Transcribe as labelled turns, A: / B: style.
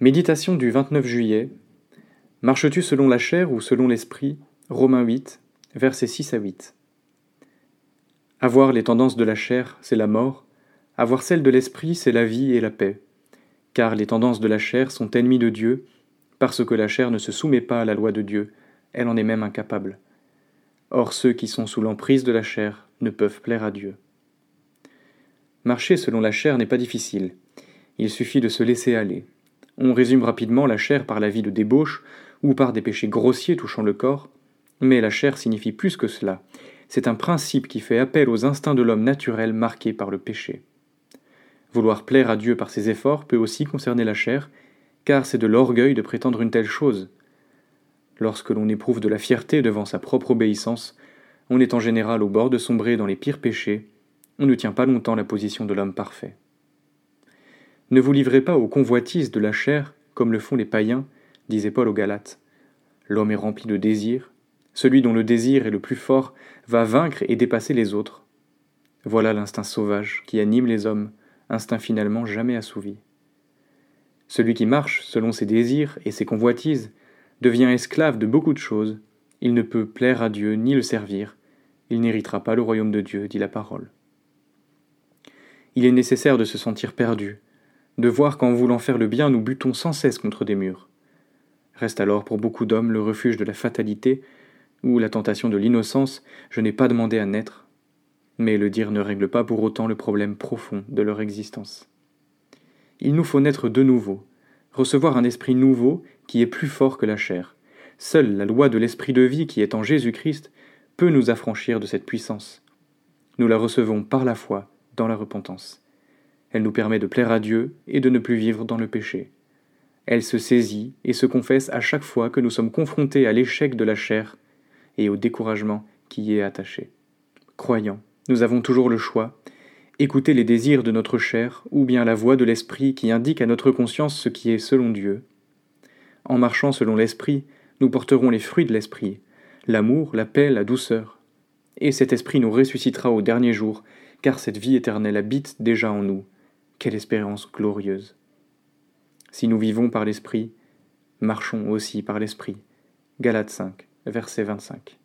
A: Méditation du 29 juillet. Marches-tu selon la chair ou selon l'esprit? Romains 8, versets 6 à 8. Avoir les tendances de la chair, c'est la mort. Avoir celles de l'esprit, c'est la vie et la paix. Car les tendances de la chair sont ennemies de Dieu, parce que la chair ne se soumet pas à la loi de Dieu, elle en est même incapable. Or ceux qui sont sous l'emprise de la chair ne peuvent plaire à Dieu. Marcher selon la chair n'est pas difficile. Il suffit de se laisser aller. On résume rapidement la chair par la vie de débauche ou par des péchés grossiers touchant le corps, mais la chair signifie plus que cela. C'est un principe qui fait appel aux instincts de l'homme naturel marqués par le péché. Vouloir plaire à Dieu par ses efforts peut aussi concerner la chair, car c'est de l'orgueil de prétendre une telle chose. Lorsque l'on éprouve de la fierté devant sa propre obéissance, on est en général au bord de sombrer dans les pires péchés, on ne tient pas longtemps la position de l'homme parfait. Ne vous livrez pas aux convoitises de la chair, comme le font les païens, disait Paul aux Galates. L'homme est rempli de désirs, celui dont le désir est le plus fort va vaincre et dépasser les autres. Voilà l'instinct sauvage qui anime les hommes, instinct finalement jamais assouvi. Celui qui marche selon ses désirs et ses convoitises devient esclave de beaucoup de choses, il ne peut plaire à Dieu ni le servir, il n'héritera pas le royaume de Dieu, dit la parole. Il est nécessaire de se sentir perdu, de voir qu'en voulant faire le bien nous butons sans cesse contre des murs. Reste alors pour beaucoup d'hommes le refuge de la fatalité ou la tentation de l'innocence, je n'ai pas demandé à naître. Mais le dire ne règle pas pour autant le problème profond de leur existence. Il nous faut naître de nouveau, recevoir un esprit nouveau qui est plus fort que la chair. Seule la loi de l'esprit de vie qui est en Jésus-Christ peut nous affranchir de cette puissance. Nous la recevons par la foi dans la repentance. Elle nous permet de plaire à Dieu et de ne plus vivre dans le péché. Elle se saisit et se confesse à chaque fois que nous sommes confrontés à l'échec de la chair et au découragement qui y est attaché. Croyant, nous avons toujours le choix, écouter les désirs de notre chair ou bien la voix de l'Esprit qui indique à notre conscience ce qui est selon Dieu. En marchant selon l'Esprit, nous porterons les fruits de l'Esprit, l'amour, la paix, la douceur. Et cet Esprit nous ressuscitera au dernier jour, car cette vie éternelle habite déjà en nous, quelle espérance glorieuse. Si nous vivons par l'Esprit, marchons aussi par l'Esprit. Galates 5, verset 25.